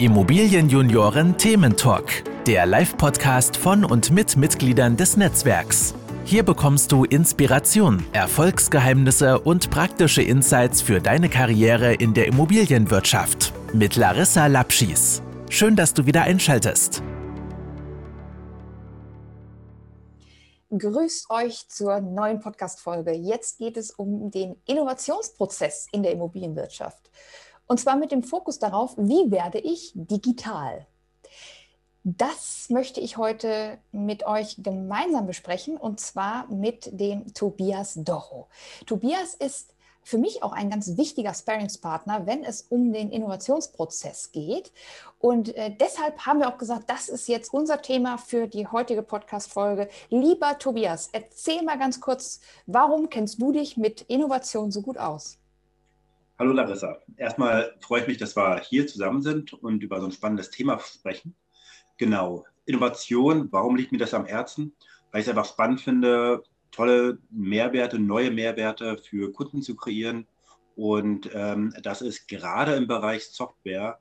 Immobilienjunioren Thementalk, der Live-Podcast von und mit Mitgliedern des Netzwerks. Hier bekommst du Inspiration, Erfolgsgeheimnisse und praktische Insights für deine Karriere in der Immobilienwirtschaft mit Larissa Lapschis. Schön, dass du wieder einschaltest. Grüßt euch zur neuen Podcast-Folge. Jetzt geht es um den Innovationsprozess in der Immobilienwirtschaft. Und zwar mit dem Fokus darauf, wie werde ich digital? Das möchte ich heute mit euch gemeinsam besprechen und zwar mit dem Tobias Doro. Tobias ist für mich auch ein ganz wichtiger Sparingspartner, wenn es um den Innovationsprozess geht. Und äh, deshalb haben wir auch gesagt, das ist jetzt unser Thema für die heutige Podcast-Folge. Lieber Tobias, erzähl mal ganz kurz, warum kennst du dich mit Innovation so gut aus? Hallo Larissa. Erstmal freue ich mich, dass wir hier zusammen sind und über so ein spannendes Thema sprechen. Genau, Innovation, warum liegt mir das am Herzen? Weil ich es einfach spannend finde, tolle Mehrwerte, neue Mehrwerte für Kunden zu kreieren. Und ähm, das ist gerade im Bereich Software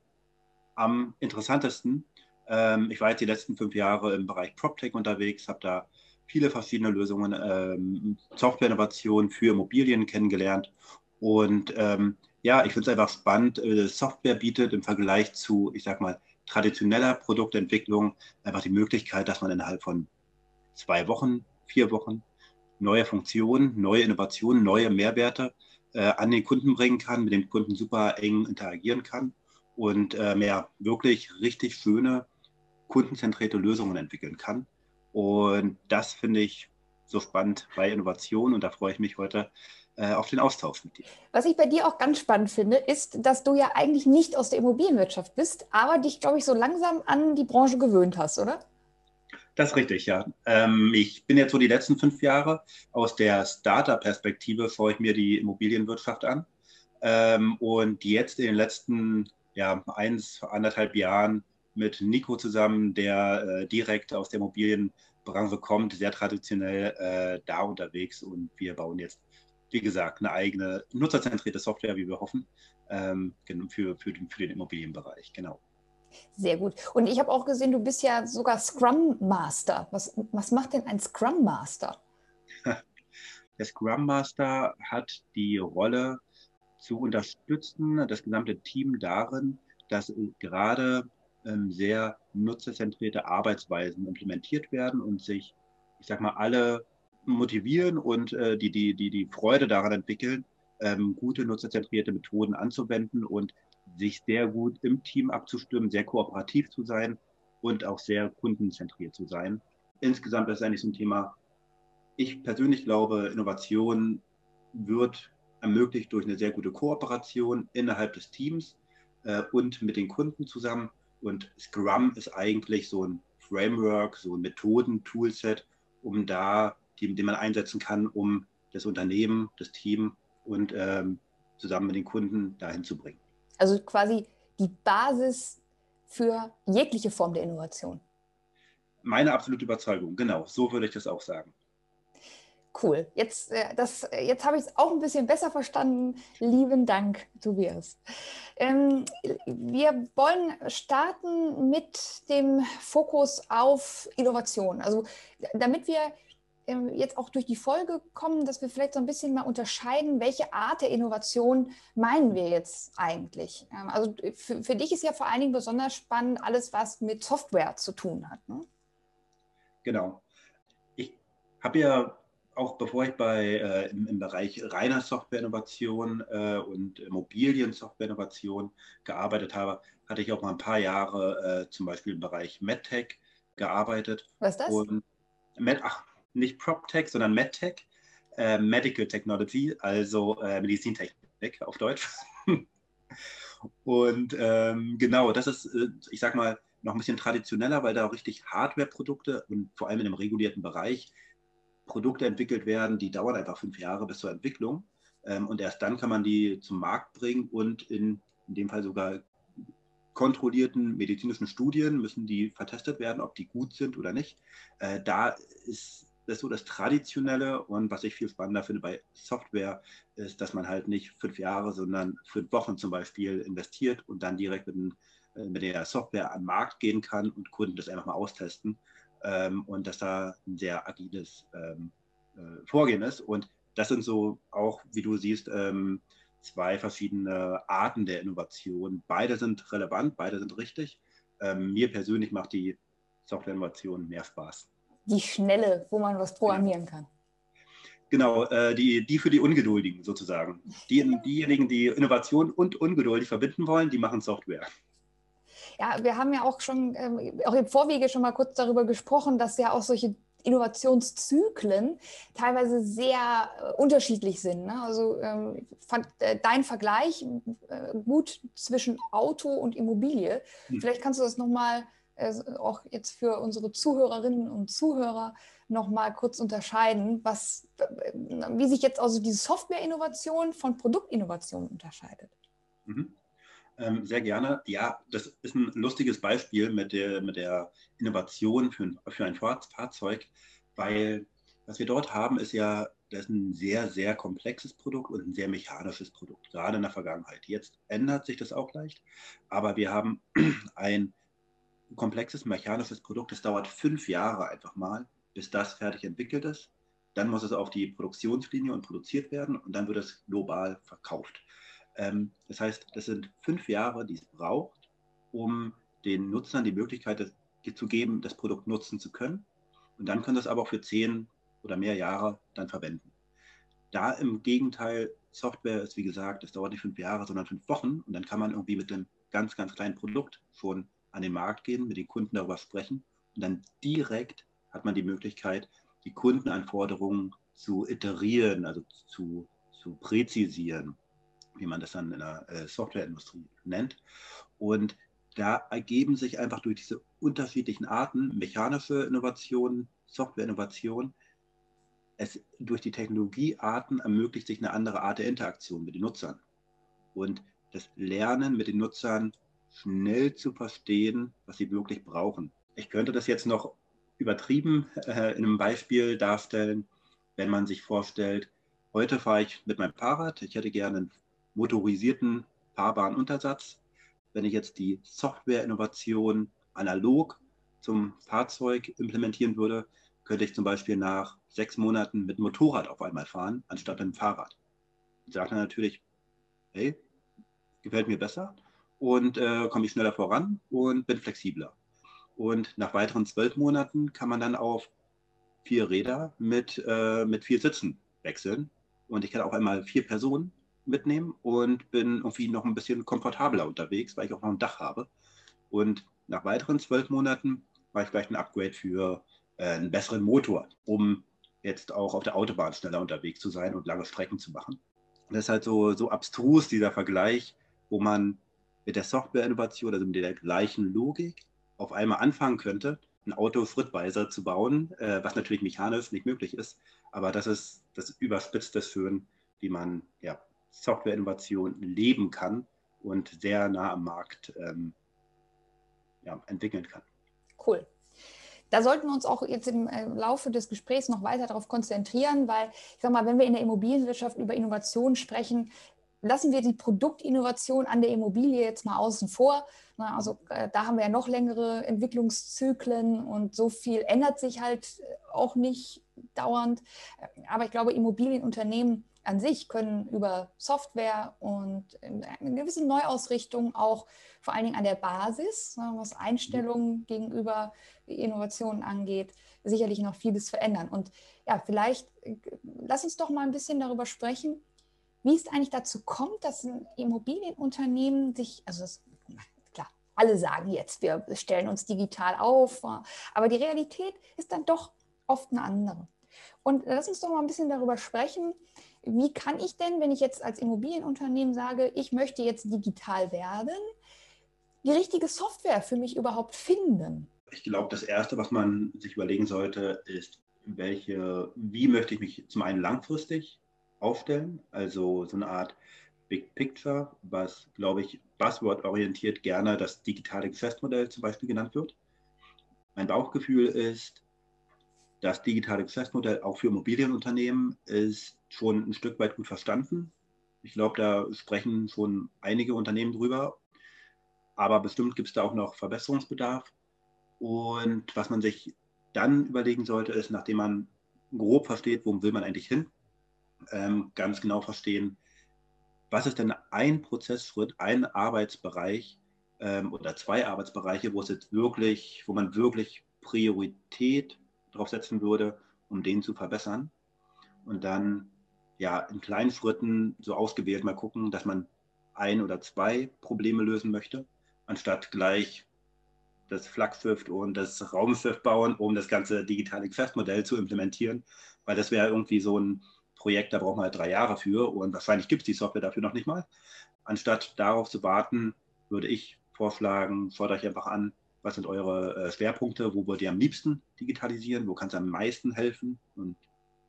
am interessantesten. Ähm, ich war jetzt die letzten fünf Jahre im Bereich PropTech unterwegs, habe da viele verschiedene Lösungen, ähm, Software-Innovationen für Immobilien kennengelernt. Und ähm, ja, ich finde es einfach spannend. Äh, Software bietet im Vergleich zu, ich sag mal, traditioneller Produktentwicklung einfach die Möglichkeit, dass man innerhalb von zwei Wochen, vier Wochen neue Funktionen, neue Innovationen, neue Mehrwerte äh, an den Kunden bringen kann, mit dem Kunden super eng interagieren kann und äh, ja, wirklich richtig schöne, kundenzentrierte Lösungen entwickeln kann. Und das finde ich so spannend bei Innovation und da freue ich mich heute auf den Austausch mit dir. Was ich bei dir auch ganz spannend finde, ist, dass du ja eigentlich nicht aus der Immobilienwirtschaft bist, aber dich, glaube ich, so langsam an die Branche gewöhnt hast, oder? Das ist richtig, ja. Ähm, ich bin jetzt so die letzten fünf Jahre aus der Startup-Perspektive, schaue ich mir die Immobilienwirtschaft an. Ähm, und jetzt in den letzten ja, eins, anderthalb Jahren mit Nico zusammen, der äh, direkt aus der Immobilienbranche kommt, sehr traditionell äh, da unterwegs und wir bauen jetzt wie gesagt, eine eigene nutzerzentrierte Software, wie wir hoffen, ähm, für, für, den, für den Immobilienbereich. Genau. Sehr gut. Und ich habe auch gesehen, du bist ja sogar Scrum Master. Was, was macht denn ein Scrum Master? Der Scrum Master hat die Rolle zu unterstützen, das gesamte Team darin, dass gerade ähm, sehr nutzerzentrierte Arbeitsweisen implementiert werden und sich, ich sag mal, alle motivieren und äh, die, die, die, die Freude daran entwickeln, ähm, gute nutzerzentrierte Methoden anzuwenden und sich sehr gut im Team abzustimmen, sehr kooperativ zu sein und auch sehr kundenzentriert zu sein. Insgesamt ist eigentlich so ein Thema, ich persönlich glaube, Innovation wird ermöglicht durch eine sehr gute Kooperation innerhalb des Teams äh, und mit den Kunden zusammen. Und Scrum ist eigentlich so ein Framework, so ein Methoden-Toolset, um da die, den man einsetzen kann, um das Unternehmen, das Team und ähm, zusammen mit den Kunden dahin zu bringen. Also quasi die Basis für jegliche Form der Innovation. Meine absolute Überzeugung, genau, so würde ich das auch sagen. Cool. Jetzt, äh, jetzt habe ich es auch ein bisschen besser verstanden. Lieben Dank, Tobias. Ähm, wir wollen starten mit dem Fokus auf Innovation. Also damit wir jetzt auch durch die Folge kommen, dass wir vielleicht so ein bisschen mal unterscheiden, welche Art der Innovation meinen wir jetzt eigentlich. Ähm, also für, für dich ist ja vor allen Dingen besonders spannend alles, was mit Software zu tun hat. Ne? Genau. Ich habe ja auch bevor ich bei, äh, im, im, Bereich reiner Softwareinnovation äh, und Immobilien-Softwareinnovation gearbeitet habe, hatte ich auch mal ein paar Jahre äh, zum Beispiel im Bereich MedTech gearbeitet. Was ist das? Und Med, ach, nicht PropTech, sondern MedTech, äh, Medical Technology, also äh, Medizintechnik auf Deutsch. und ähm, genau, das ist, äh, ich sag mal, noch ein bisschen traditioneller, weil da auch richtig Hardware-Produkte und vor allem in einem regulierten Bereich Produkte entwickelt werden, die dauern einfach fünf Jahre bis zur Entwicklung. Ähm, und erst dann kann man die zum Markt bringen und in, in dem Fall sogar kontrollierten medizinischen Studien müssen die vertestet werden, ob die gut sind oder nicht. Äh, da ist das ist so das Traditionelle. Und was ich viel spannender finde bei Software, ist, dass man halt nicht fünf Jahre, sondern fünf Wochen zum Beispiel investiert und dann direkt mit äh, mit der Software an den Markt gehen kann und Kunden das einfach mal austesten ähm, und dass da ein sehr agiles ähm, äh, Vorgehen ist. Und das sind so auch, wie du siehst, ähm, zwei verschiedene Arten der Innovation. Beide sind relevant, beide sind richtig. Ähm, mir persönlich macht die Software-Innovation mehr Spaß. Die schnelle, wo man was programmieren kann. Genau, äh, die, die für die Ungeduldigen sozusagen. Die, diejenigen, die Innovation und ungeduldig verbinden wollen, die machen Software. Ja, wir haben ja auch schon, ähm, auch im Vorwege schon mal kurz darüber gesprochen, dass ja auch solche Innovationszyklen teilweise sehr äh, unterschiedlich sind. Ne? Also ähm, fand äh, dein Vergleich äh, gut zwischen Auto und Immobilie. Hm. Vielleicht kannst du das nochmal äh, auch jetzt für unsere Zuhörerinnen und Zuhörer nochmal kurz unterscheiden, was, wie sich jetzt also diese Software-Innovation von Produktinnovation unterscheidet. Mhm. Ähm, sehr gerne. Ja, das ist ein lustiges Beispiel mit der, mit der Innovation für für ein Fahrzeug, weil was wir dort haben, ist ja das ist ein sehr, sehr komplexes Produkt und ein sehr mechanisches Produkt, gerade in der Vergangenheit. Jetzt ändert sich das auch leicht, aber wir haben ein komplexes mechanisches Produkt, das dauert fünf Jahre einfach mal, bis das fertig entwickelt ist. Dann muss es auf die Produktionslinie und produziert werden und dann wird es global verkauft. Ähm, das heißt, das sind fünf Jahre, die es braucht, um den Nutzern die Möglichkeit zu geben, das Produkt nutzen zu können. Und dann können sie es aber auch für zehn oder mehr Jahre dann verwenden. Da im Gegenteil, Software ist wie gesagt, das dauert nicht fünf Jahre, sondern fünf Wochen. Und dann kann man irgendwie mit einem ganz, ganz kleinen Produkt schon an den Markt gehen, mit den Kunden darüber sprechen. Und dann direkt hat man die Möglichkeit, die Kundenanforderungen zu iterieren, also zu, zu präzisieren wie man das dann in der äh, Softwareindustrie nennt. Und da ergeben sich einfach durch diese unterschiedlichen Arten, mechanische Innovation, Softwareinnovation, es durch die Technologiearten ermöglicht sich eine andere Art der Interaktion mit den Nutzern. Und das Lernen mit den Nutzern schnell zu verstehen, was sie wirklich brauchen. Ich könnte das jetzt noch übertrieben äh, in einem Beispiel darstellen, wenn man sich vorstellt, heute fahre ich mit meinem Fahrrad, ich hätte gerne einen motorisierten fahrbaren Untersatz. Wenn ich jetzt die Software-Innovation analog zum Fahrzeug implementieren würde, könnte ich zum Beispiel nach sechs Monaten mit Motorrad auf einmal fahren, anstatt mit dem Fahrrad. Ich sage dann natürlich, hey, gefällt mir besser und äh, komme ich schneller voran und bin flexibler. Und nach weiteren zwölf Monaten kann man dann auf vier Räder mit, äh, mit vier Sitzen wechseln. Und ich kann auch einmal vier Personen mitnehmen und bin irgendwie noch ein bisschen komfortabler unterwegs, weil ich auch noch ein Dach habe. Und nach weiteren zwölf Monaten war ich vielleicht ein Upgrade für äh, einen besseren Motor, um jetzt auch auf der Autobahn schneller unterwegs zu sein und lange Strecken zu machen. Das ist halt so, so abstrus, dieser Vergleich, wo man mit der Software-Innovation, also mit der gleichen Logik, auf einmal anfangen könnte, ein Auto schrittweise zu bauen, äh, was natürlich mechanisch nicht möglich ist. Aber das ist das überspitzte Schön, wie man ja, Software-Innovation leben kann und sehr nah am Markt ähm, ja, entwickeln kann. Cool. Da sollten wir uns auch jetzt im äh, Laufe des Gesprächs noch weiter darauf konzentrieren, weil ich sage mal, wenn wir in der Immobilienwirtschaft über Innovation sprechen, lassen wir die Produktinnovation an der Immobilie jetzt mal außen vor. Also äh, da haben wir ja noch längere Entwicklungszyklen und so viel ändert sich halt auch nicht dauernd. Aber ich glaube, Immobilienunternehmen an sich können über Software und eine gewisse Neuausrichtung auch vor allen Dingen an der Basis, was Einstellungen gegenüber Innovationen angeht, sicherlich noch vieles verändern. Und ja, vielleicht äh, lass uns doch mal ein bisschen darüber sprechen, wie es eigentlich dazu kommt, dass ein Immobilienunternehmen sich, also das, klar, alle sagen jetzt, wir stellen uns digital auf, aber die Realität ist dann doch oft eine andere. Und lass uns doch mal ein bisschen darüber sprechen, wie kann ich denn, wenn ich jetzt als Immobilienunternehmen sage, ich möchte jetzt digital werden, die richtige Software für mich überhaupt finden? Ich glaube, das Erste, was man sich überlegen sollte, ist, welche, wie möchte ich mich zum einen langfristig aufstellen, also so eine Art Big Picture, was, glaube ich, buzzword-orientiert gerne das digitale Geschäftsmodell zum Beispiel genannt wird. Mein Bauchgefühl ist, das digitale Geschäftsmodell auch für Immobilienunternehmen ist schon ein Stück weit gut verstanden. Ich glaube, da sprechen schon einige Unternehmen drüber. aber bestimmt gibt es da auch noch Verbesserungsbedarf. Und was man sich dann überlegen sollte, ist, nachdem man grob versteht, wo will man eigentlich hin, ähm, ganz genau verstehen, was ist denn ein Prozessschritt, ein Arbeitsbereich ähm, oder zwei Arbeitsbereiche, wo es jetzt wirklich, wo man wirklich Priorität drauf setzen würde, um den zu verbessern. Und dann ja in kleinen Schritten so ausgewählt mal gucken, dass man ein oder zwei Probleme lösen möchte, anstatt gleich das Flaggschiff und das Raumschiff bauen, um das ganze digitale Geschäftsmodell zu implementieren, weil das wäre irgendwie so ein Projekt, da braucht man halt drei Jahre für und wahrscheinlich gibt es die Software dafür noch nicht mal. Anstatt darauf zu warten, würde ich vorschlagen, schaut euch einfach an, was sind eure äh, Schwerpunkte, wo wollt ihr am liebsten digitalisieren, wo kann es am meisten helfen und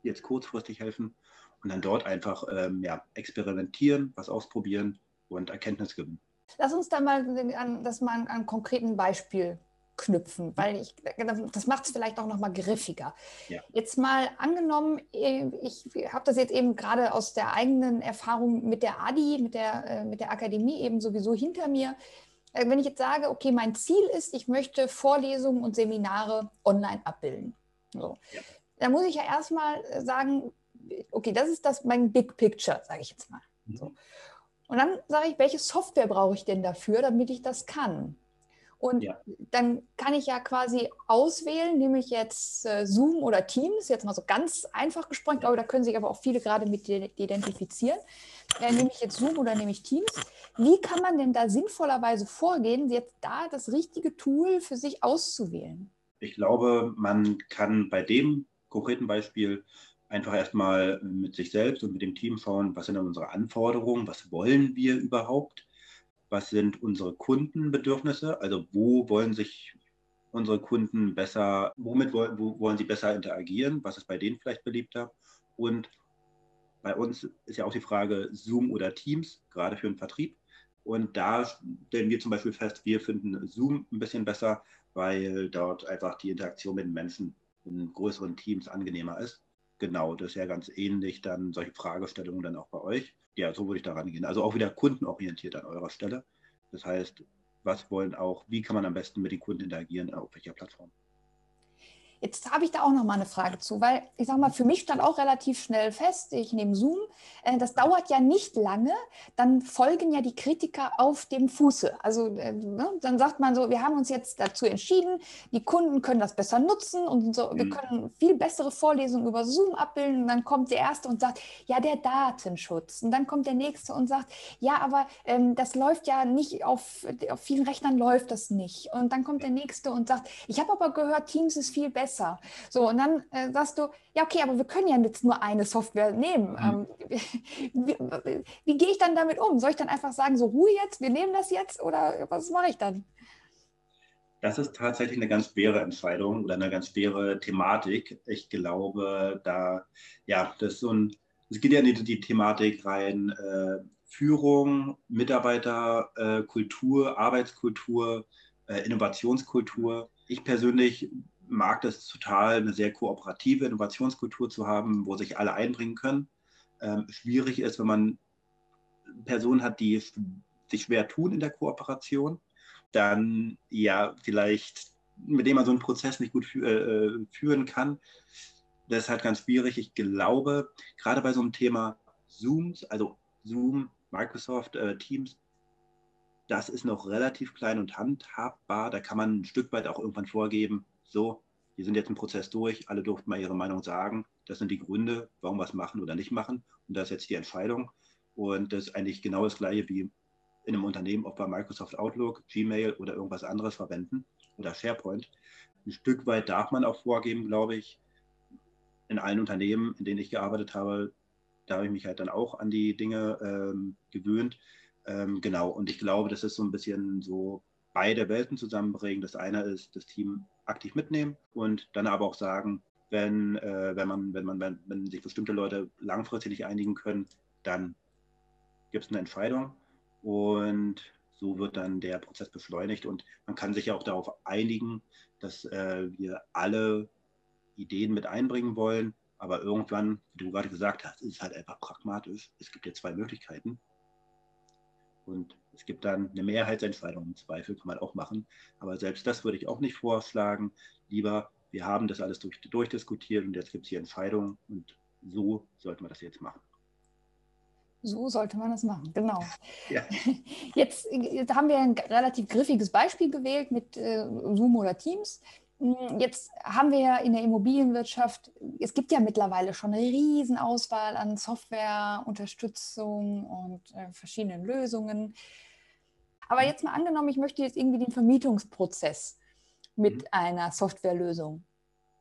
jetzt kurzfristig helfen und dann dort einfach ähm, ja, experimentieren, was ausprobieren und Erkenntnis gewinnen. Lass uns da mal an, das mal an einem konkreten Beispiel knüpfen, weil ich, das macht es vielleicht auch noch mal griffiger. Ja. Jetzt mal angenommen, ich habe das jetzt eben gerade aus der eigenen Erfahrung mit der ADI, mit der, äh, mit der Akademie eben sowieso hinter mir. Äh, wenn ich jetzt sage, okay, mein Ziel ist, ich möchte Vorlesungen und Seminare online abbilden. So. Ja. Dann muss ich ja erstmal sagen, okay, das ist das mein Big Picture, sage ich jetzt mal. Mhm. So. Und dann sage ich, welche Software brauche ich denn dafür, damit ich das kann? Und ja. dann kann ich ja quasi auswählen, nehme ich jetzt äh, Zoom oder Teams, jetzt mal so ganz einfach gesprochen, ich glaube, da können sich aber auch viele gerade mit identifizieren. Äh, nehme ich jetzt Zoom oder nehme ich Teams? Wie kann man denn da sinnvollerweise vorgehen, jetzt da das richtige Tool für sich auszuwählen? Ich glaube, man kann bei dem konkreten Beispiel einfach erstmal mit sich selbst und mit dem Team schauen, was sind unsere Anforderungen, was wollen wir überhaupt, was sind unsere Kundenbedürfnisse, also wo wollen sich unsere Kunden besser, womit wollen, wo wollen sie besser interagieren, was ist bei denen vielleicht beliebter und bei uns ist ja auch die Frage Zoom oder Teams, gerade für den Vertrieb. Und da stellen wir zum Beispiel fest, wir finden Zoom ein bisschen besser, weil dort einfach die Interaktion mit Menschen in größeren Teams angenehmer ist. Genau, das ist ja ganz ähnlich dann solche Fragestellungen dann auch bei euch. Ja, so würde ich da rangehen. Also auch wieder kundenorientiert an eurer Stelle. Das heißt, was wollen auch, wie kann man am besten mit den Kunden interagieren, auf welcher Plattform? Jetzt habe ich da auch noch mal eine Frage zu, weil ich sage mal, für mich stand auch relativ schnell fest, ich nehme Zoom, äh, das dauert ja nicht lange, dann folgen ja die Kritiker auf dem Fuße. Also äh, ne, dann sagt man so, wir haben uns jetzt dazu entschieden, die Kunden können das besser nutzen und so, wir mhm. können viel bessere Vorlesungen über Zoom abbilden. Und dann kommt der Erste und sagt, ja, der Datenschutz. Und dann kommt der Nächste und sagt, ja, aber ähm, das läuft ja nicht, auf, auf vielen Rechnern läuft das nicht. Und dann kommt der Nächste und sagt, ich habe aber gehört, Teams ist viel besser besser. So, und dann äh, sagst du, ja, okay, aber wir können ja jetzt nur eine Software nehmen. Mhm. Ähm, wie, wie, wie gehe ich dann damit um? Soll ich dann einfach sagen, so Ruhe jetzt, wir nehmen das jetzt oder was mache ich dann? Das ist tatsächlich eine ganz schwere Entscheidung oder eine ganz schwere Thematik. Ich glaube, da, ja, das ist so ein, es geht ja in die, die Thematik rein, äh, Führung, Mitarbeiterkultur, äh, Arbeitskultur, äh, Innovationskultur. Ich persönlich mag das total, eine sehr kooperative Innovationskultur zu haben, wo sich alle einbringen können. Ähm, schwierig ist, wenn man Personen hat, die sich schwer tun in der Kooperation, dann ja vielleicht, mit dem man so einen Prozess nicht gut fü äh, führen kann. Das ist halt ganz schwierig. Ich glaube, gerade bei so einem Thema Zooms, also Zoom, Microsoft, äh, Teams, das ist noch relativ klein und handhabbar. Da kann man ein Stück weit auch irgendwann vorgeben, so, wir sind jetzt im Prozess durch, alle durften mal ihre Meinung sagen. Das sind die Gründe, warum wir es machen oder nicht machen. Und das ist jetzt die Entscheidung. Und das ist eigentlich genau das Gleiche wie in einem Unternehmen, ob wir Microsoft Outlook, Gmail oder irgendwas anderes verwenden oder SharePoint. Ein Stück weit darf man auch vorgeben, glaube ich. In allen Unternehmen, in denen ich gearbeitet habe, da habe ich mich halt dann auch an die Dinge ähm, gewöhnt. Ähm, genau, und ich glaube, das ist so ein bisschen so beide Welten zusammenbringen. Das eine ist das Team aktiv mitnehmen und dann aber auch sagen, wenn, äh, wenn, man, wenn, man, wenn, wenn sich bestimmte Leute langfristig nicht einigen können, dann gibt es eine Entscheidung und so wird dann der Prozess beschleunigt und man kann sich ja auch darauf einigen, dass äh, wir alle Ideen mit einbringen wollen, aber irgendwann, wie du gerade gesagt hast, ist es halt einfach pragmatisch. Es gibt ja zwei Möglichkeiten und Es gibt dann eine Mehrheitsentscheidung, im Zweifel kann man auch machen. Aber selbst das würde ich auch nicht vorschlagen. Lieber, wir haben das alles durch, durchdiskutiert und jetzt gibt es hier Entscheidungen und so sollte man das jetzt machen. So sollte man das machen, genau. Ja. Jetzt, jetzt, haben wir ein relativ griffiges Beispiel gewählt mit äh, Zoom oder Teams. Jetzt haben wir ja in der Immobilienwirtschaft, es gibt ja mittlerweile schon eine Riesenauswahl an Software, Unterstützung und äh, verschiedenen Lösungen. Aber jetzt mal angenommen, ich möchte jetzt irgendwie den Vermietungsprozess mit mhm. einer Softwarelösung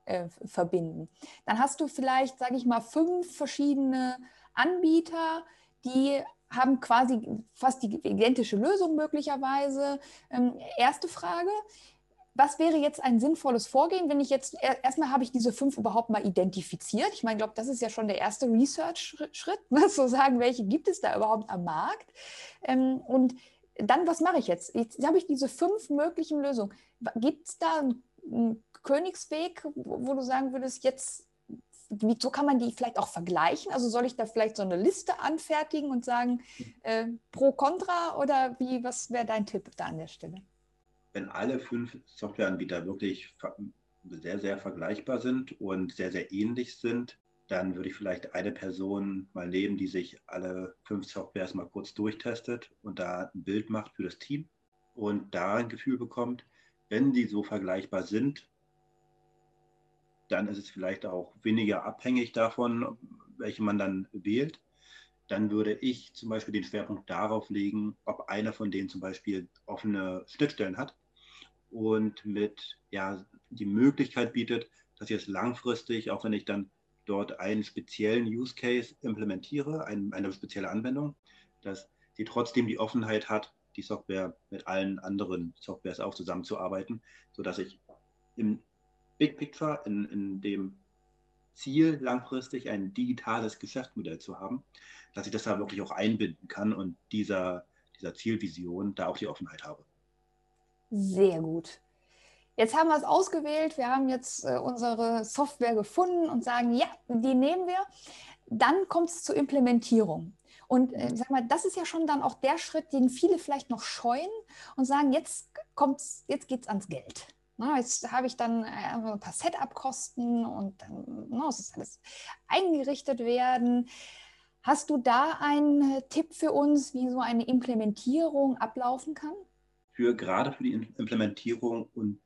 äh, verbinden. Dann hast du vielleicht, sage ich mal, fünf verschiedene Anbieter, die haben quasi fast die identische Lösung möglicherweise. Ähm, erste Frage, was wäre jetzt ein sinnvolles Vorgehen, wenn ich jetzt erstmal habe ich diese fünf überhaupt mal identifiziert? Ich meine, ich glaube, das ist ja schon der erste Research-Schritt, ne? zu sagen, welche gibt es da überhaupt am Markt? Ähm, und dann, was mache ich jetzt? Jetzt habe ich diese fünf möglichen Lösungen. Gibt es da einen Königsweg, wo du sagen würdest, jetzt so kann man die vielleicht auch vergleichen? Also soll ich da vielleicht so eine Liste anfertigen und sagen, äh, pro, contra oder wie, was wäre dein Tipp da an der Stelle? Wenn alle fünf Softwareanbieter wirklich sehr, sehr vergleichbar sind und sehr, sehr ähnlich sind, dann würde ich vielleicht eine Person mal nehmen, die sich alle fünf Softwares mal kurz durchtestet und da ein Bild macht für das Team und da ein Gefühl bekommt, wenn die so vergleichbar sind, dann ist es vielleicht auch weniger abhängig davon, welche man dann wählt. Dann würde ich zum Beispiel den Schwerpunkt darauf legen, ob einer von denen zum Beispiel offene Schnittstellen hat und mit ja die Möglichkeit bietet, dass es langfristig, auch wenn ich dann dort einen speziellen Use Case implementiere, ein, eine spezielle Anwendung, dass sie trotzdem die Offenheit hat, die Software mit allen anderen Softwares auch zusammenzuarbeiten, sodass ich im Big Picture, in, in dem Ziel, langfristig ein digitales Geschäftsmodell zu haben, dass ich das da wirklich auch einbinden kann und dieser, dieser Zielvision da auch die Offenheit habe. Sehr gut. Jetzt haben wir es ausgewählt, wir haben jetzt äh, unsere Software gefunden und sagen, ja, die nehmen wir. Dann kommt es zur Implementierung. Und äh, sag mal, das ist ja schon dann auch der Schritt, den viele vielleicht noch scheuen und sagen, jetzt kommt's, jetzt geht's ans Geld. Na, jetzt habe ich dann äh, ein paar Setup-Kosten und dann muss es alles eingerichtet werden. Hast du da einen äh, Tipp für uns, wie so eine Implementierung ablaufen kann? Für, gerade für die Implementierung und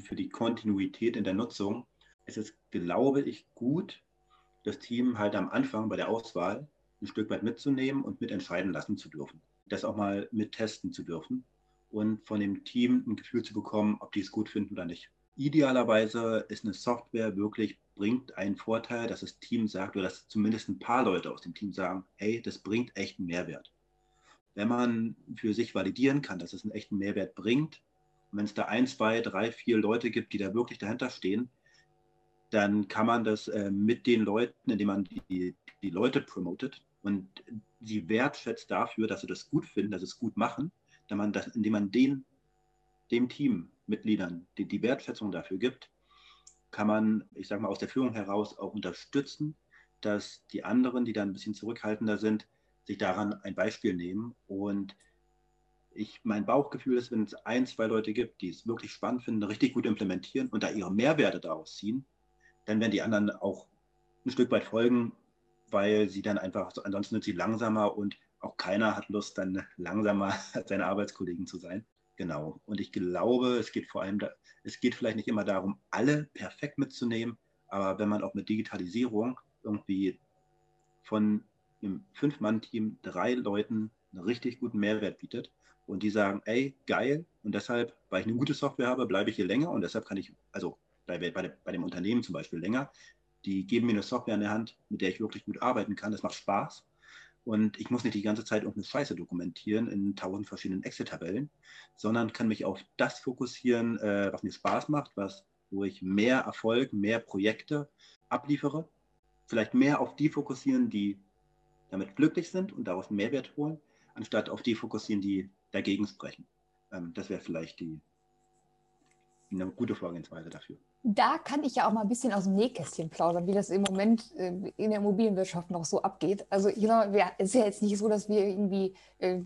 für die Kontinuität in der Nutzung ist es, glaube ich, gut, das Team halt am Anfang bei der Auswahl ein Stück weit mitzunehmen und mitentscheiden lassen zu dürfen. Das auch mal mittesten zu dürfen und von dem Team ein Gefühl zu bekommen, ob die es gut finden oder nicht. Idealerweise ist eine Software wirklich, bringt einen Vorteil, dass das Team sagt oder dass zumindest ein paar Leute aus dem Team sagen, hey, das bringt echt einen Mehrwert. Wenn man für sich validieren kann, dass es einen echten Mehrwert bringt, wenn es da ein, zwei, drei, vier Leute gibt, die da wirklich dahinter stehen, dann kann man das äh, mit den Leuten, indem man die, die Leute promotet und sie wertschätzt dafür, dass sie das gut finden, dass sie es gut machen, indem man, das, indem man den, dem Teammitgliedern die, die Wertschätzung dafür gibt, kann man, ich sage mal, aus der Führung heraus auch unterstützen, dass die anderen, die da ein bisschen zurückhaltender sind, sich daran ein Beispiel nehmen. Und ich, mein Bauchgefühl ist, wenn es ein, zwei Leute gibt, die es wirklich spannend finden, richtig gut implementieren und da ihre Mehrwerte daraus ziehen, dann werden die anderen auch ein Stück weit folgen, weil sie dann einfach, ansonsten sind sie langsamer und auch keiner hat Lust, dann langsamer als seine Arbeitskollegen zu sein. Genau. Und ich glaube, es geht vor allem, da, es geht vielleicht nicht immer darum, alle perfekt mitzunehmen, aber wenn man auch mit Digitalisierung irgendwie von einem Fünf-Mann-Team drei Leuten einen richtig guten Mehrwert bietet und die sagen, ey, geil, und deshalb, weil ich eine gute Software habe, bleibe ich hier länger. Und deshalb kann ich, also bei, bei, bei dem Unternehmen zum Beispiel länger, die geben mir eine Software in der Hand, mit der ich wirklich gut arbeiten kann, das macht Spaß. Und ich muss nicht die ganze Zeit irgendeine Scheiße dokumentieren in tausend verschiedenen Excel-Tabellen, sondern kann mich auf das fokussieren, äh, was mir Spaß macht, was, wo ich mehr Erfolg, mehr Projekte abliefere. Vielleicht mehr auf die fokussieren, die damit glücklich sind und daraus Mehrwert holen, anstatt auf die fokussieren, die dagegen sprechen. Ähm, das wäre vielleicht die, eine gute Vorgehensweise dafür. Da kann ich ja auch mal ein bisschen aus dem Nähkästchen plaudern, wie das im Moment äh, in der Immobilienwirtschaft noch so abgeht. Also es ist ja jetzt nicht so, dass wir irgendwie äh,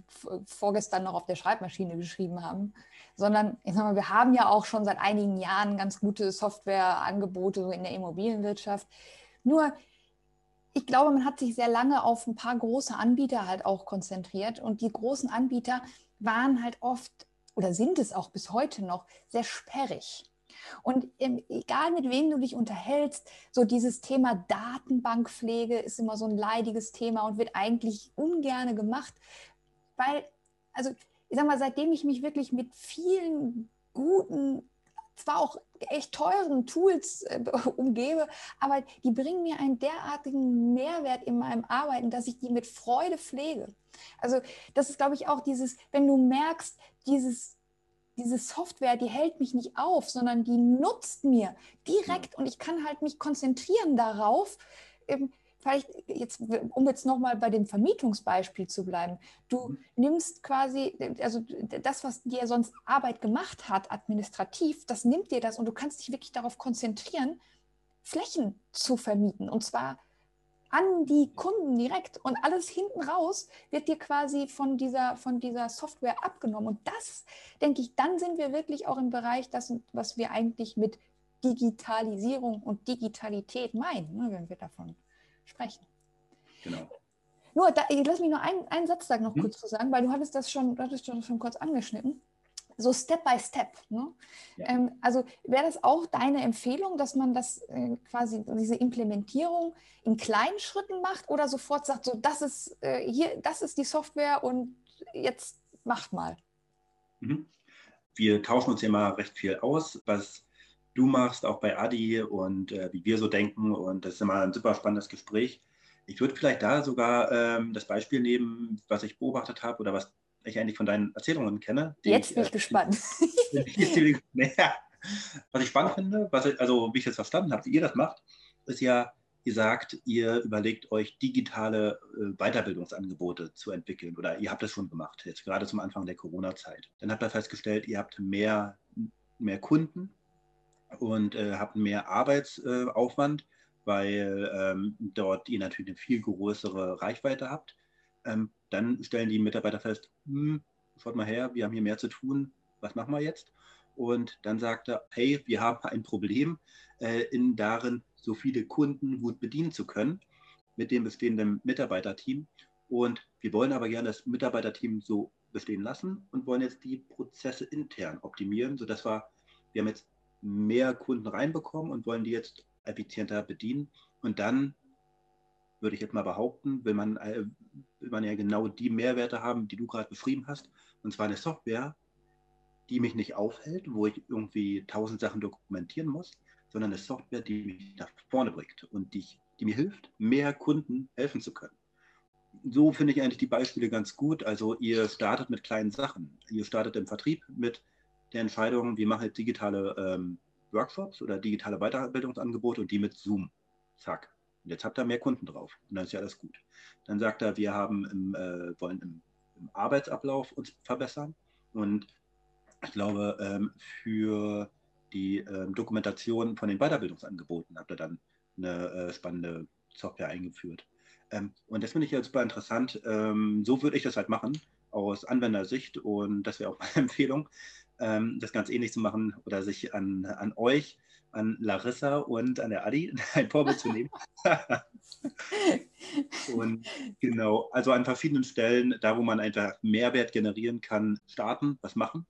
vorgestern noch auf der Schreibmaschine geschrieben haben, sondern ich sag mal, wir haben ja auch schon seit einigen Jahren ganz gute Softwareangebote so in der Immobilienwirtschaft. Nur ich glaube, man hat sich sehr lange auf ein paar große Anbieter halt auch konzentriert und die großen Anbieter waren halt oft oder sind es auch bis heute noch sehr sperrig. Und egal mit wem du dich unterhältst, so dieses Thema Datenbankpflege ist immer so ein leidiges Thema und wird eigentlich ungerne gemacht, weil, also ich sag mal, seitdem ich mich wirklich mit vielen guten zwar auch echt teuren Tools äh, umgebe, aber die bringen mir einen derartigen Mehrwert in meinem Arbeiten, dass ich die mit Freude pflege. Also das ist, glaube ich, auch dieses, wenn du merkst, dieses, diese Software, die hält mich nicht auf, sondern die nutzt mir direkt und ich kann halt mich konzentrieren darauf, ähm, vielleicht jetzt, um jetzt nochmal bei dem Vermietungsbeispiel zu bleiben, du mhm. nimmst quasi, also das, was dir sonst Arbeit gemacht hat, administrativ, das nimmt dir das und du kannst dich wirklich darauf konzentrieren, Flächen zu vermieten und zwar an die Kunden direkt und alles hinten raus wird dir quasi von dieser, von dieser Software abgenommen. Und das, denke ich, dann sind wir wirklich auch im Bereich, das, was wir eigentlich mit Digitalisierung und Digitalität meinen, ne, wenn wir davon sprechen. Genau. Nur, da, lass mich nur einen, einen Satz sagen, noch hm? kurz zu sagen, weil du hattest das schon, du hattest schon, schon kurz angeschnitten. So Step by Step. Ne? Ja. Ähm, also wäre das auch deine Empfehlung, dass man das äh, quasi diese Implementierung in kleinen Schritten macht oder sofort sagt, so das ist äh, hier, das ist die Software und jetzt macht mal. Mhm. Wir tauschen uns ja immer recht viel aus, was du machst, auch bei Adi und äh, wie wir so denken. Und das ist immer ein super spannendes Gespräch. Ich würde vielleicht da sogar ähm, das Beispiel nehmen, was ich beobachtet habe oder was ich eigentlich von deinen Erzählungen kenne. Jetzt bin ich äh, gespannt. was ich spannend finde, was ich, also wie ich das verstanden habe, wie ihr das macht, ist ja, ihr sagt, ihr überlegt euch digitale äh, Weiterbildungsangebote zu entwickeln oder ihr habt das schon gemacht, jetzt gerade zum Anfang der Corona-Zeit. Dann habt ihr festgestellt, ihr habt mehr, mehr Kunden, und äh, habt mehr Arbeitsaufwand, weil ähm, dort ihr natürlich eine viel größere Reichweite habt. Ähm, dann stellen die Mitarbeiter fest, hm, schaut mal her, wir haben hier mehr zu tun, was machen wir jetzt? Und dann sagt er, hey, wir haben ein Problem äh, in darin, so viele Kunden gut bedienen zu können mit dem bestehenden Mitarbeiterteam. Und wir wollen aber gerne das Mitarbeiterteam so bestehen lassen und wollen jetzt die Prozesse intern optimieren, sodass wir, wir haben jetzt mehr Kunden reinbekommen und wollen die jetzt effizienter bedienen. Und dann würde ich jetzt mal behaupten, will man, äh, will man ja genau die Mehrwerte haben, die du gerade beschrieben hast. Und zwar eine Software, die mich nicht aufhält, wo ich irgendwie tausend Sachen dokumentieren muss, sondern eine Software, die mich nach vorne bringt und die, die mir hilft, mehr Kunden helfen zu können. So finde ich eigentlich die Beispiele ganz gut. Also ihr startet mit kleinen Sachen. Ihr startet im Vertrieb mit der Entscheidung, wir machen jetzt digitale ähm, Workshops oder digitale Weiterbildungsangebote und die mit Zoom. Zack. Und jetzt habt ihr mehr Kunden drauf. Und dann ist ja alles gut. Dann sagt er, wir haben im, äh, wollen im, im, Arbeitsablauf uns verbessern. Und ich glaube, ähm, für die ähm, Dokumentation von den Weiterbildungsangeboten habt ihr dann eine äh, spannende Software eingeführt. Ähm, und das finde ich jetzt super interessant. Ähm, so würde ich das halt machen aus Anwendersicht und das wäre auch meine Empfehlung das ganz ähnlich zu machen oder sich an, an euch, an Larissa und an der Adi ein Vorbild zu nehmen. und genau, also an verschiedenen Stellen, da wo man einfach Mehrwert generieren kann, starten, was machen.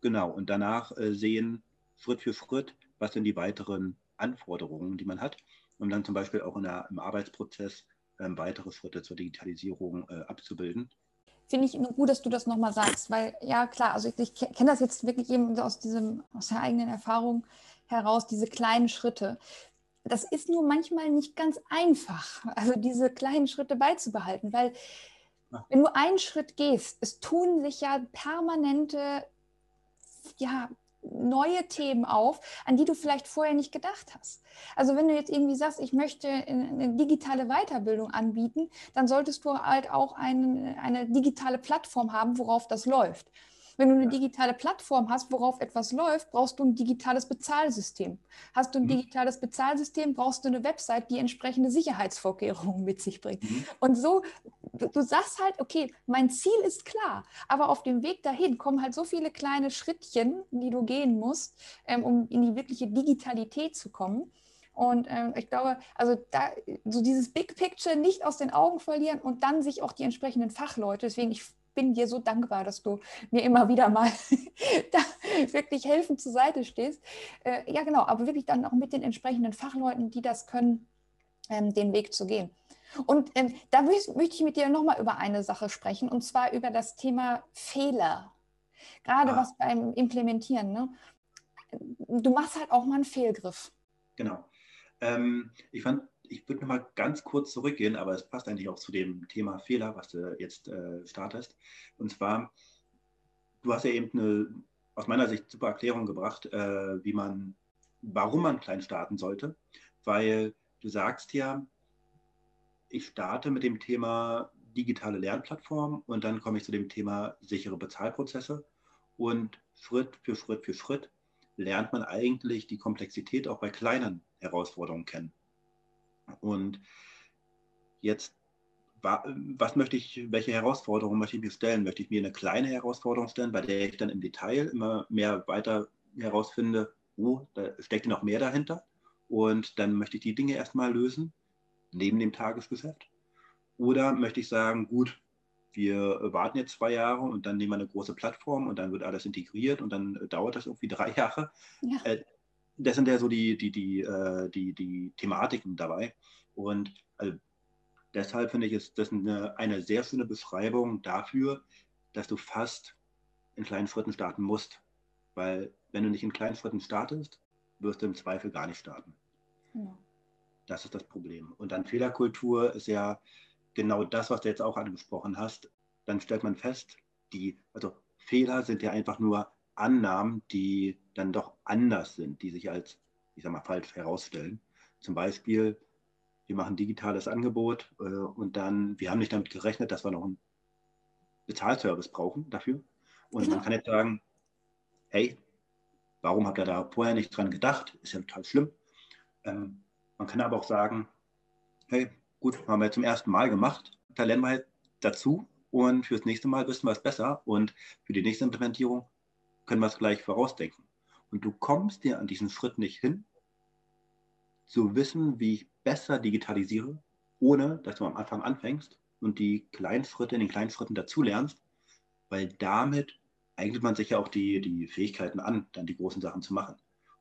Genau, und danach äh, sehen, Schritt für Schritt, was sind die weiteren Anforderungen, die man hat, um dann zum Beispiel auch in der, im Arbeitsprozess äh, weitere Schritte zur Digitalisierung äh, abzubilden finde ich gut, dass du das nochmal sagst, weil ja klar, also ich, ich kenne das jetzt wirklich eben aus diesem, aus der eigenen Erfahrung heraus, diese kleinen Schritte. Das ist nur manchmal nicht ganz einfach, also diese kleinen Schritte beizubehalten, weil wenn du einen Schritt gehst, es tun sich ja permanente ja, neue Themen auf, an die du vielleicht vorher nicht gedacht hast. Also wenn du jetzt irgendwie sagst, ich möchte eine digitale Weiterbildung anbieten, dann solltest du halt auch eine, eine digitale Plattform haben, worauf das läuft. Wenn du eine digitale Plattform hast, worauf etwas läuft, brauchst du ein digitales Bezahlsystem. Hast du ein mhm. digitales Bezahlsystem, brauchst du eine Website, die entsprechende Sicherheitsvorkehrungen mit sich bringt. Mhm. Und so, du, sagst halt, okay, mein Ziel ist klar, aber auf dem Weg dahin kommen halt so viele kleine Schrittchen, die du gehen musst, ähm, um in die wirkliche Digitalität zu kommen. Und ähm, ich glaube, also da so dieses Big Picture nicht aus den Augen verlieren und dann sich auch die entsprechenden Fachleute, deswegen ich bin dir so dankbar, dass du mir immer wieder mal da wirklich helfend zur Seite stehst. Äh, ja, genau, aber wirklich dann auch mit den entsprechenden Fachleuten, die das können, ähm, den Weg zu gehen. Und ähm, da möchte ich mit dir nochmal über eine Sache sprechen, und zwar über das Thema Fehler. Gerade ah. was beim Implementieren. Ne? Du machst halt auch mal einen Fehlgriff. Genau. Ähm, ich fand, ich würde noch mal ganz kurz zurückgehen, aber es passt eigentlich auch zu dem Thema Fehler, was du jetzt äh, startest. Und zwar, du hast ja eben eine, aus meiner Sicht, super Erklärung gebracht, äh, wie man, warum man klein starten sollte, weil du sagst ja, ich starte mit dem Thema digitale Lernplattform und dann komme ich zu dem Thema sichere Bezahlprozesse und Schritt für Schritt für Schritt lernt man eigentlich die Komplexität auch bei kleinen Herausforderungen kennen. Und jetzt, was möchte ich, welche Herausforderungen möchte ich mir stellen? Möchte ich mir eine kleine Herausforderung stellen, bei der ich dann im Detail immer mehr weiter herausfinde, oh, da steckt noch mehr dahinter. Und dann möchte ich die Dinge erstmal lösen, neben dem Tagesgeschäft. Oder möchte ich sagen, gut, wir warten jetzt zwei Jahre und dann nehmen wir eine große Plattform und dann wird alles integriert und dann dauert das irgendwie drei Jahre. Ja. Das sind ja so die, die, die, äh, die, die Thematiken dabei. Und also deshalb finde ich, ist das eine, eine sehr schöne Beschreibung dafür, dass du fast in kleinen Schritten starten musst. Weil wenn du nicht in kleinen Schritten startest, wirst du im Zweifel gar nicht starten. Ja. Das ist das Problem. Und dann Fehlerkultur ist ja genau das, was du jetzt auch angesprochen hast. Dann stellt man fest, die, also Fehler sind ja einfach nur Annahmen, die dann doch anders sind, die sich als, ich sag mal, falsch herausstellen. Zum Beispiel, wir machen digitales Angebot äh, und dann, wir haben nicht damit gerechnet, dass wir noch einen Bezahlservice brauchen dafür. Und genau. man kann jetzt sagen, hey, warum habt ihr da vorher nicht dran gedacht? Ist ja total schlimm. Ähm, man kann aber auch sagen, hey, gut, haben wir zum ersten Mal gemacht, da lernen wir halt dazu und fürs nächste Mal wissen wir es besser und für die nächste Implementierung können wir es gleich vorausdenken. Und du kommst dir an diesen Schritt nicht hin, zu wissen, wie ich besser digitalisiere, ohne dass du am Anfang anfängst und die kleinen Schritte in den kleinen Schritten dazulernst, weil damit eignet man sich ja auch die, die Fähigkeiten an, dann die großen Sachen zu machen.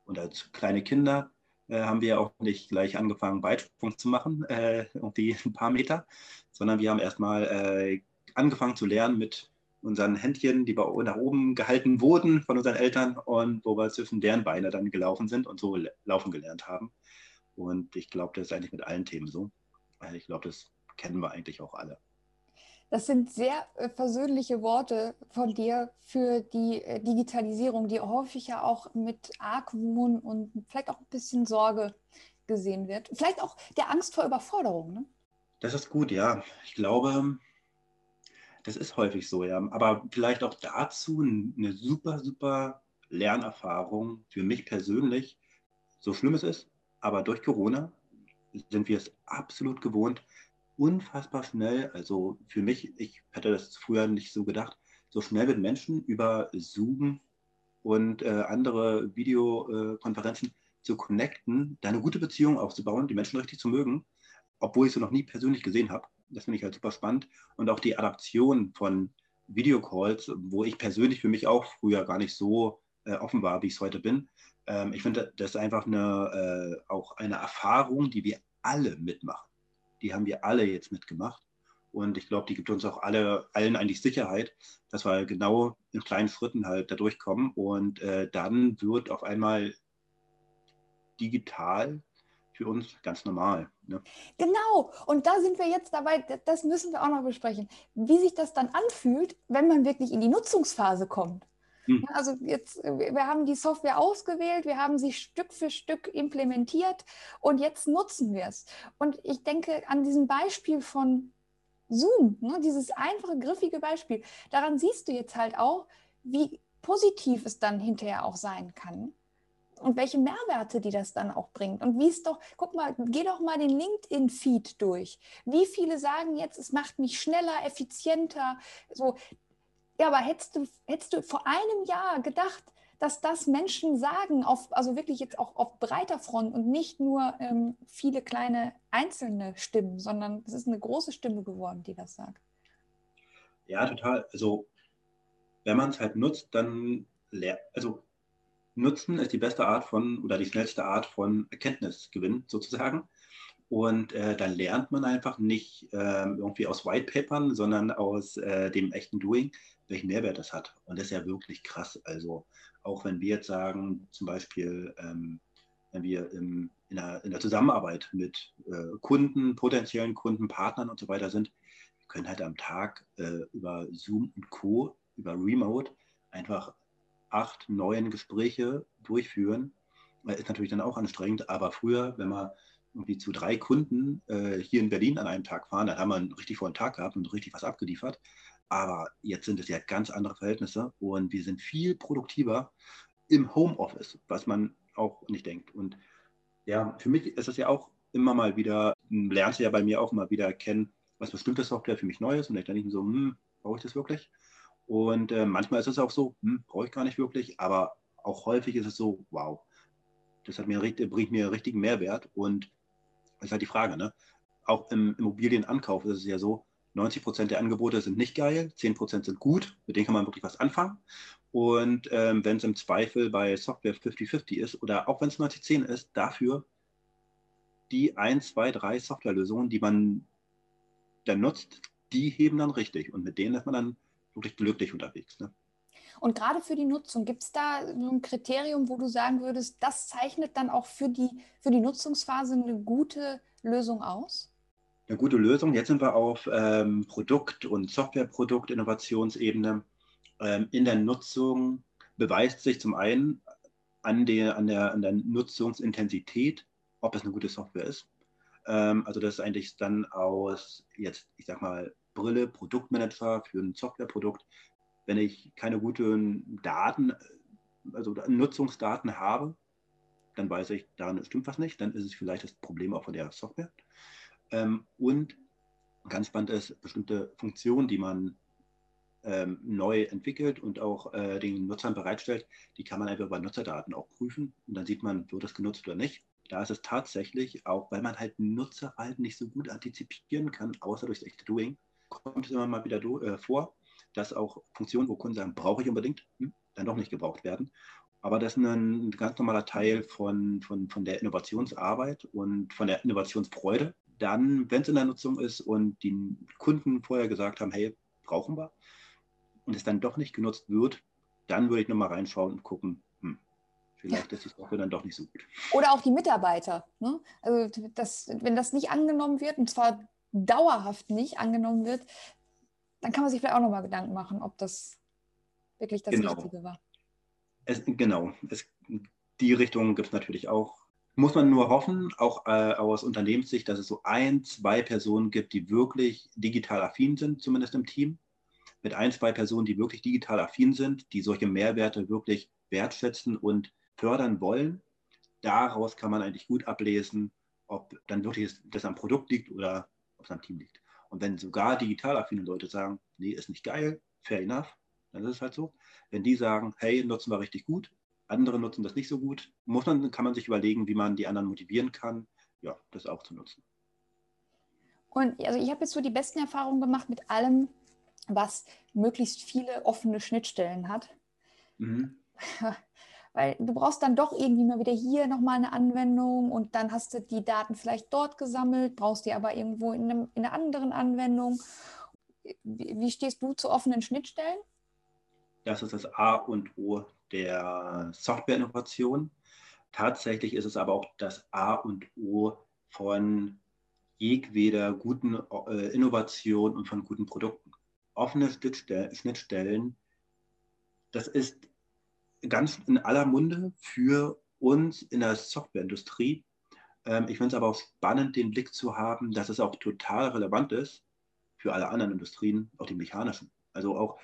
Und als kleine Kinder äh, haben wir ja auch nicht gleich angefangen, Weitsprung zu machen, äh, irgendwie ein paar Meter, sondern wir haben erstmal äh, angefangen zu lernen mit unseren Händchen, die nach oben gehalten wurden von unseren Eltern und wo wir zwischen deren Beine dann gelaufen sind und so laufen gelernt haben. Und ich glaube, das ist eigentlich mit allen Themen so. Ich glaube, das kennen wir eigentlich auch alle. Das sind sehr äh, versöhnliche Worte von dir für die äh, Digitalisierung, die häufig ja auch mit Argwohn und vielleicht auch ein bisschen Sorge gesehen wird. Vielleicht auch der Angst vor Überforderung. Ne? Das ist gut, ja. Ich glaube, das ist häufig so, ja. Aber vielleicht auch dazu eine super, super Lernerfahrung für mich persönlich. So schlimm es ist, aber durch Corona sind wir es absolut gewohnt, unfassbar schnell, also für mich, ich hätte das früher nicht so gedacht, so schnell mit Menschen über Zoom und äh, andere Videokonferenzen zu connecten, da eine gute Beziehung aufzubauen, die Menschen richtig zu mögen, obwohl ich sie noch nie persönlich gesehen habe. Das finde ich halt super spannend. Und auch die Adaption von Videocalls, wo ich persönlich für mich auch früher gar nicht so äh, offen war, wie ich es heute bin. Ähm, ich finde, das ist einfach eine, äh, auch eine Erfahrung, die wir alle mitmachen. Die haben wir alle jetzt mitgemacht. Und ich glaube, die gibt uns auch alle, allen eigentlich Sicherheit, dass wir genau in kleinen Schritten halt da durchkommen. Und äh, dann wird auf einmal digital für uns ganz normal. Ne? Genau, und da sind wir jetzt dabei, das müssen wir auch noch besprechen, wie sich das dann anfühlt, wenn man wirklich in die Nutzungsphase kommt. Hm. Also jetzt, wir haben die Software ausgewählt, wir haben sie Stück für Stück implementiert und jetzt nutzen wir es. Und ich denke an diesem Beispiel von Zoom, ne, dieses einfache, griffige Beispiel, daran siehst du jetzt halt auch, wie positiv es dann hinterher auch sein kann und welche Mehrwerte die das dann auch bringt. Und wie es doch, guck mal, geh doch mal den LinkedIn-Feed durch. Wie viele sagen jetzt, es macht mich schneller, effizienter. So, ja, aber hättest du, hättest du vor einem Jahr gedacht, dass das Menschen sagen, auf, also wirklich jetzt auch auf breiter Front und nicht nur ähm, viele kleine einzelne Stimmen, sondern es ist eine große Stimme geworden, die das sagt. Ja, total. Also wenn man es halt nutzt, dann also Nutzen ist die beste Art von oder die schnellste Art von Erkenntnisgewinn sozusagen. Und äh, dann lernt man einfach nicht äh, irgendwie aus Whitepapern, sondern aus äh, dem echten Doing, welchen Mehrwert das hat. Und das ist ja wirklich krass. Also auch wenn wir jetzt sagen, zum Beispiel, ähm, wenn wir im, in, der, in, der, Zusammenarbeit mit äh, Kunden, potenziellen Kunden, Partnern und so weiter sind, wir können halt am Tag äh, über Zoom und Co., über Remote einfach acht, neun Gespräche durchführen. Ist natürlich dann auch anstrengend, aber früher, wenn wir irgendwie zu drei Kunden äh, hier in Berlin an einem Tag fahren, dann haben wir einen richtig vollen Tag gehabt und richtig was abgeliefert. Aber jetzt sind es ja ganz andere Verhältnisse und wir sind viel produktiver im Homeoffice, was man auch nicht denkt. Und ja, für mich ist es ja auch immer mal wieder, lernst du ja bei mir auch immer wieder kennen, was bestimmte Software für mich neu ist und ich dann nicht so, hm, brauche ich das wirklich? Und äh, manchmal ist es auch so, hm, brauche ich gar nicht wirklich, aber auch häufig ist es so, wow, das hat mir, bringt mir richtigen Mehrwert. Und das ist halt die Frage, ne? Auch im Immobilienankauf ist es ja so, 90 Prozent der Angebote sind nicht geil, 10 Prozent sind gut, mit denen kann man wirklich was anfangen. Und ähm, wenn es im Zweifel bei Software 50-50 ist oder auch wenn es 90-10 ist, dafür die 1, 2, 3 Softwarelösungen, die man dann nutzt, die heben dann richtig. Und mit denen ist man dann wirklich glücklich unterwegs. Ne? Und gerade für die Nutzung, gibt es da so ein Kriterium, wo du sagen würdest, das zeichnet dann auch für die, für die Nutzungsphase eine gute Lösung aus? Eine gute Lösung. Jetzt sind wir auf ähm, Produkt- und Softwareprodukt-Innovationsebene. Ähm, in der Nutzung beweist sich zum einen an der, an der, an der Nutzungsintensität, ob es eine gute Software ist. Ähm, also das ist eigentlich dann aus jetzt, ich sag mal, Brille, Produktmanager für ein Softwareprodukt, wenn ich keine guten Daten, also Nutzungsdaten habe, dann weiß ich, daran stimmt was nicht, dann ist es vielleicht das Problem auch von der Software. Ähm, und ganz spannend ist, bestimmte Funktionen, die man ähm, neu entwickelt und auch äh, den Nutzern bereitstellt, die kann man einfach über Nutzerdaten auch prüfen und dann sieht man, wird das genutzt oder nicht. Da ist es tatsächlich auch, weil man halt Nutzerverhalten nicht so gut antizipieren kann, außer durch das echte Doing, kommt es immer mal wieder äh, vor, dass auch Funktionen, wo Kunden sagen, brauche ich unbedingt, hm, dann doch nicht gebraucht werden. Aber das ist ein ganz normaler Teil von, von, von der Innovationsarbeit und von der Innovationsfreude. Dann, wenn es in der Nutzung ist und die Kunden vorher gesagt haben, hey, brauchen wir, und es dann doch nicht genutzt wird, dann würde ich nochmal reinschauen und gucken, hm, vielleicht ist die Software dann doch nicht so gut. Oder auch die Mitarbeiter. Ne? Also das, wenn das nicht angenommen wird, und zwar dauerhaft nicht angenommen wird, dann kann man sich vielleicht auch nochmal Gedanken machen, ob das wirklich das genau. Richtige war. Es, genau, es, die Richtung gibt es natürlich auch. Muss man nur hoffen, auch äh, aus Unternehmenssicht, dass es so ein, zwei Personen gibt, die wirklich digital affin sind, zumindest im Team. Mit ein, zwei Personen, die wirklich digital affin sind, die solche Mehrwerte wirklich wertschätzen und fördern wollen. Daraus kann man eigentlich gut ablesen, ob dann wirklich das am Produkt liegt oder es am Team liegt. Und wenn sogar digital affine Leute sagen, nee, ist nicht geil, fair enough, dann ist es halt so. Wenn die sagen, hey, nutzen wir richtig gut, andere nutzen das nicht so gut, muss man, kann man sich überlegen, wie man die anderen motivieren kann, ja, das auch zu nutzen. Und also ich habe jetzt so die besten Erfahrungen gemacht mit allem, was möglichst viele offene Schnittstellen hat. Mhm. Weil du brauchst dann doch irgendwie mal wieder hier nochmal eine Anwendung und dann hast du die Daten vielleicht dort gesammelt, brauchst die aber irgendwo in, einem, in einer anderen Anwendung. Wie, wie stehst du zu offenen Schnittstellen? Das ist das A und O der Softwareinnovation. Tatsächlich ist es aber auch das A und O von jedweder guten äh, Innovation und von guten Produkten. Offene Schnittstellen, das ist ganz in aller Munde für uns in der Softwareindustrie. Ähm, ich finde es aber auch spannend, den Blick zu haben, dass es auch total relevant ist für alle anderen Industrien, auch die mechanischen. Also auch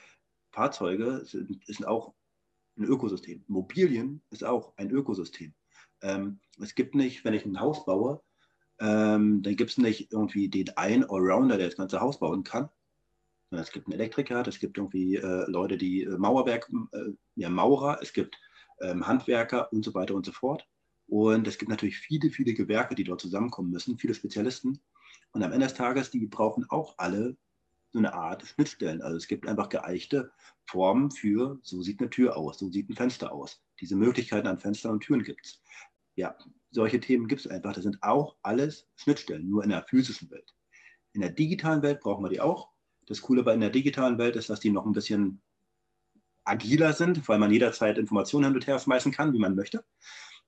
Fahrzeuge sind, sind auch ein Ökosystem. Immobilien ist auch ein Ökosystem. Ähm, es gibt nicht, wenn ich ein Haus baue, ähm, dann gibt es nicht irgendwie den einen Allrounder, der das ganze Haus bauen kann. Es gibt einen Elektriker, es gibt irgendwie äh, Leute, die äh, Mauerwerk, äh, ja, Maurer, es gibt ähm, Handwerker und so weiter und so fort. Und es gibt natürlich viele, viele Gewerke, die dort zusammenkommen müssen, viele Spezialisten. Und am Ende des Tages, die brauchen auch alle so eine Art Schnittstellen. Also es gibt einfach geeichte Formen für, so sieht eine Tür aus, so sieht ein Fenster aus. Diese Möglichkeiten an Fenstern und Türen gibt es. Ja, solche Themen gibt es einfach. Das sind auch alles Schnittstellen, nur in der physischen Welt. In der digitalen Welt brauchen wir die auch. Das Coole bei in der digitalen Welt ist, dass die noch ein bisschen agiler sind, weil man jederzeit Informationen hin und her schmeißen kann, wie man möchte.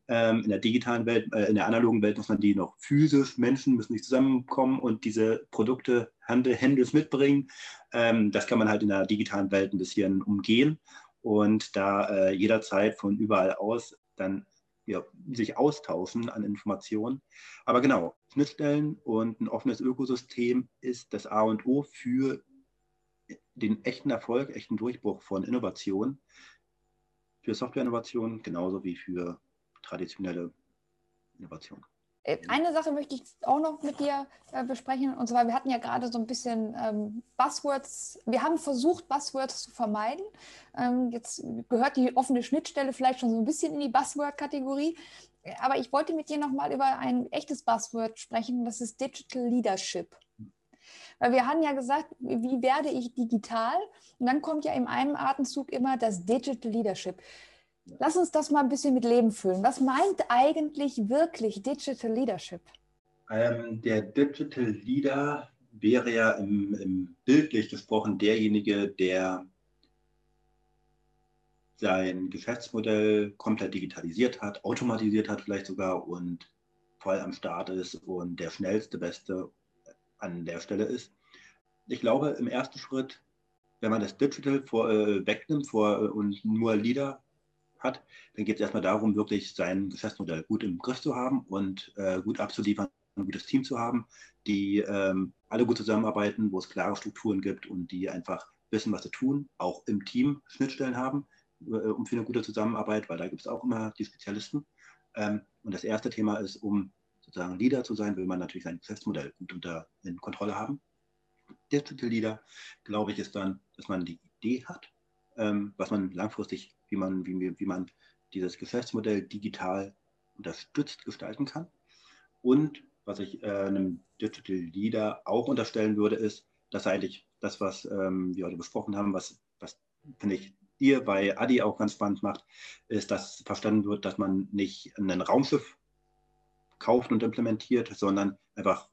Ähm, in der digitalen Welt, äh, in der analogen Welt muss man die noch physisch, Menschen müssen nicht zusammenkommen und diese Produkte Händels mitbringen. Ähm, das kann man halt in der digitalen Welt ein bisschen umgehen und da äh, jederzeit von überall aus dann ja, sich austauschen an Informationen. Aber genau, Schnittstellen und ein offenes Ökosystem ist das A und O für den echten Erfolg, echten Durchbruch von Innovation, für Softwareinnovation genauso wie für traditionelle Innovation. Äh, eine Sache möchte ich auch noch mit dir äh, besprechen. Und zwar, wir hatten ja gerade so ein bisschen ähm, Buzzwords. Wir haben versucht, Buzzwords zu vermeiden. Ähm, jetzt gehört die offene Schnittstelle vielleicht schon so ein bisschen in die Buzzword-Kategorie. Aber ich wollte mit dir nochmal über ein echtes Buzzword sprechen. Das ist Digital Leadership. Weil wir haben ja gesagt, wie werde ich digital? Und dann kommt ja in einem Atemzug immer das Digital Leadership. Lass uns das mal ein bisschen mit Leben füllen. Was meint eigentlich wirklich Digital Leadership? Ähm, der Digital Leader wäre ja im, im bildlich gesprochen derjenige, der sein Geschäftsmodell komplett digitalisiert hat, automatisiert hat vielleicht sogar und voll am Start ist und der schnellste, beste an der Stelle ist. Ich glaube, im ersten Schritt, wenn man das Digital vor, äh, wegnimmt vor, äh, und nur Leader hat, dann geht es erstmal darum, wirklich sein Geschäftsmodell gut im Griff zu haben und äh, gut abzuliefern, ein gutes Team zu haben, die ähm, alle gut zusammenarbeiten, wo es klare Strukturen gibt und die einfach wissen, was sie tun, auch im Team Schnittstellen haben, äh, um für eine gute Zusammenarbeit, weil da gibt es auch immer die Spezialisten. Ähm, und das erste Thema ist, um sozusagen Leader zu sein, will man natürlich sein Geschäftsmodell gut unter in Kontrolle haben. Digital Leader, glaube ich, ist dann, dass man die Idee hat, ähm, was man langfristig wie man, wie, wie man dieses Geschäftsmodell digital unterstützt gestalten kann. Und was ich äh, einem Digital Leader auch unterstellen würde, ist, dass eigentlich das, was ähm, wir heute besprochen haben, was, was finde ich ihr bei Adi auch ganz spannend macht, ist, dass verstanden wird, dass man nicht ein Raumschiff kauft und implementiert, sondern einfach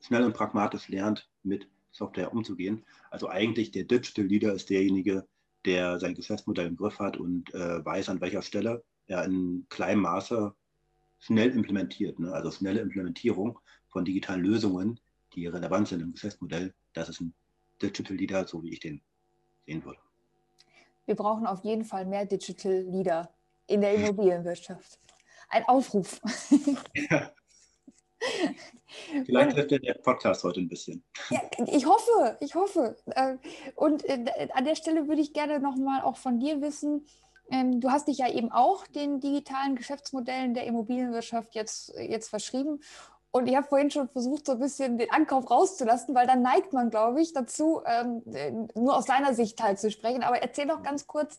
schnell und pragmatisch lernt, mit Software umzugehen. Also eigentlich der Digital Leader ist derjenige, der sein Geschäftsmodell im Griff hat und äh, weiß, an welcher Stelle er in kleinem Maße schnell implementiert. Ne? Also schnelle Implementierung von digitalen Lösungen, die relevant sind im Geschäftsmodell. Das ist ein Digital Leader, so wie ich den sehen würde. Wir brauchen auf jeden Fall mehr Digital Leader in der Immobilienwirtschaft. Ein Aufruf. Ja. Vielleicht hilft der Podcast heute ein bisschen. Ja, ich hoffe, ich hoffe. Äh, und äh, an der Stelle würde ich gerne nochmal auch von dir wissen, ähm, du hast dich ja eben auch den digitalen Geschäftsmodellen der Immobilienwirtschaft jetzt, jetzt verschrieben. Und ich habe vorhin schon versucht, so ein bisschen den Ankauf rauszulassen, weil dann neigt man, glaube ich, dazu, ähm, äh, nur aus seiner Sicht halt zu sprechen. Aber erzähl doch ganz kurz,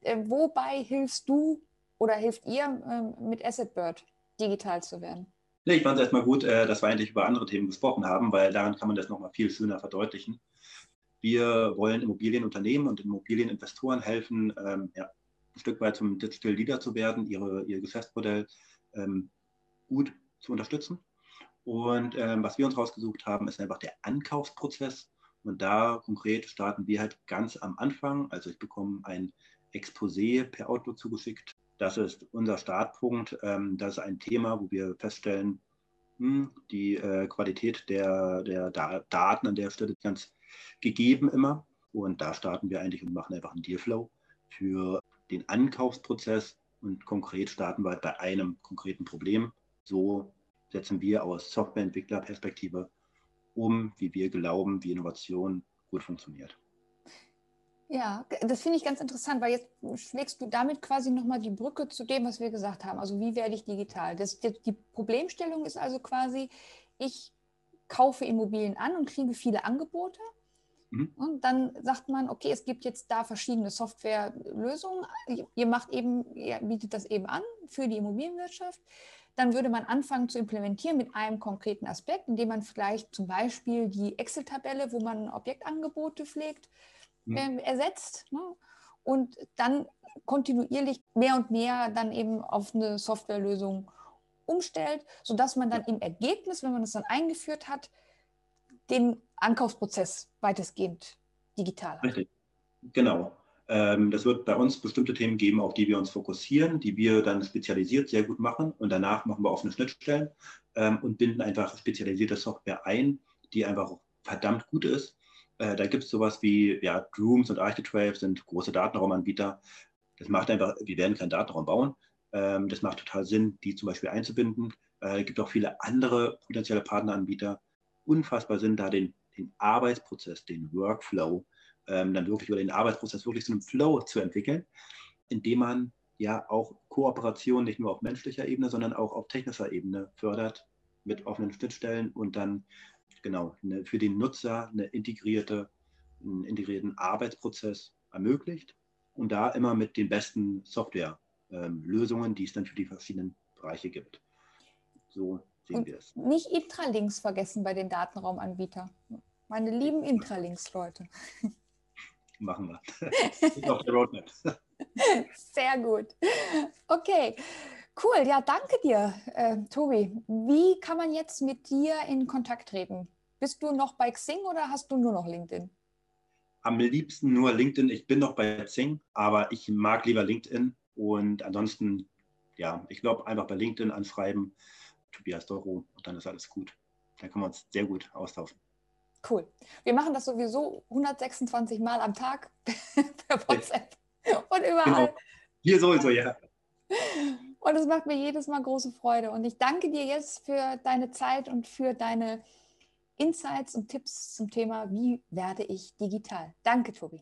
wobei hilfst du oder hilft ihr ähm, mit AssetBird digital zu werden? Nee, ich fand es erstmal gut, äh, dass wir eigentlich über andere Themen gesprochen haben, weil daran kann man das nochmal viel schöner verdeutlichen. Wir wollen Immobilienunternehmen und Immobilieninvestoren helfen, ähm, ja, ein Stück weit zum Digital Leader zu werden, ihre, ihr Geschäftsmodell ähm, gut zu unterstützen. Und ähm, was wir uns rausgesucht haben, ist einfach der Ankaufsprozess. Und da konkret starten wir halt ganz am Anfang. Also ich bekomme ein Exposé per Outlook zugeschickt das ist unser Startpunkt. Ähm, das ist ein Thema, wo wir feststellen, hm, die äh, Qualität der, der Daten an der Stelle ist ganz gegeben immer. Und da starten wir eigentlich und machen einfach einen Dealflow für den Ankaufsprozess. Und konkret starten wir bei einem konkreten Problem. So setzen wir aus Softwareentwicklerperspektive um, wie wir glauben, wie Innovation gut funktioniert. Ja, das finde ich ganz interessant, weil jetzt schlägst du damit quasi nochmal die Brücke zu dem, was wir gesagt haben. Also wie werde ich digital? Das, die, Problemstellung ist also quasi, ich kaufe Immobilien an und kriege viele Angebote. Mhm. Und dann sagt man, okay, es gibt jetzt da verschiedene Softwarelösungen. Ihr macht eben, ihr bietet das eben an für die Immobilienwirtschaft. Dann würde man anfangen zu implementieren mit einem konkreten Aspekt, indem man vielleicht zum Beispiel die Excel-Tabelle, wo man Objektangebote pflegt, äh, ersetzt. Ne? Und dann kontinuierlich mehr und mehr dann eben auf eine Softwarelösung umstellt, sodass man dann im Ergebnis, wenn man es dann eingeführt hat, den Ankaufsprozess weitestgehend digital hat. Richtig, genau. Ähm, das wird bei uns bestimmte Themen geben, auf die wir uns fokussieren, die wir dann spezialisiert sehr gut machen und danach machen wir offene Schnittstellen ähm, und binden einfach spezialisierte Software ein, die einfach verdammt gut ist äh, da gibt es sowas wie ja, Drooms und Architrave sind große Datenraumanbieter. Das macht einfach, wir werden keinen Datenraum bauen. Ähm, das macht total Sinn, die zum Beispiel einzubinden. Äh, es gibt auch viele andere potenzielle Partneranbieter. Unfassbar Sinn, da den, den Arbeitsprozess, den Workflow, ähm, dann wirklich über den Arbeitsprozess wirklich so einen Flow zu entwickeln, indem man ja auch Kooperation nicht nur auf menschlicher Ebene, sondern auch auf technischer Ebene fördert mit offenen Schnittstellen und dann genau, eine, für den Nutzer eine integrierte, einen integrierten Arbeitsprozess ermöglicht und da immer mit den besten Softwarelösungen, ähm, die es dann für die verschiedenen Bereiche gibt. So sehen und wir es. Nicht Intralinks vergessen bei den Datenraumanbietern. Meine lieben Intralinks-Leute. Machen wir. Ist auf der Roadmap. Sehr gut. Okay. Cool, ja, danke dir, äh, Tobi. Wie kann man jetzt mit dir in Kontakt treten? Bist du noch bei Xing oder hast du nur noch LinkedIn? Am liebsten nur LinkedIn. Ich bin noch bei Xing, aber ich mag lieber LinkedIn. Und ansonsten, ja, ich glaube, einfach bei LinkedIn anschreiben, Tobias Doro, und dann ist alles gut. Dann können wir uns sehr gut austauschen. Cool. Wir machen das sowieso 126 Mal am Tag per WhatsApp und überall. Genau. Hier sowieso, ja. Und es macht mir jedes Mal große Freude. Und ich danke dir jetzt für deine Zeit und für deine Insights und Tipps zum Thema, wie werde ich digital. Danke, Tobi.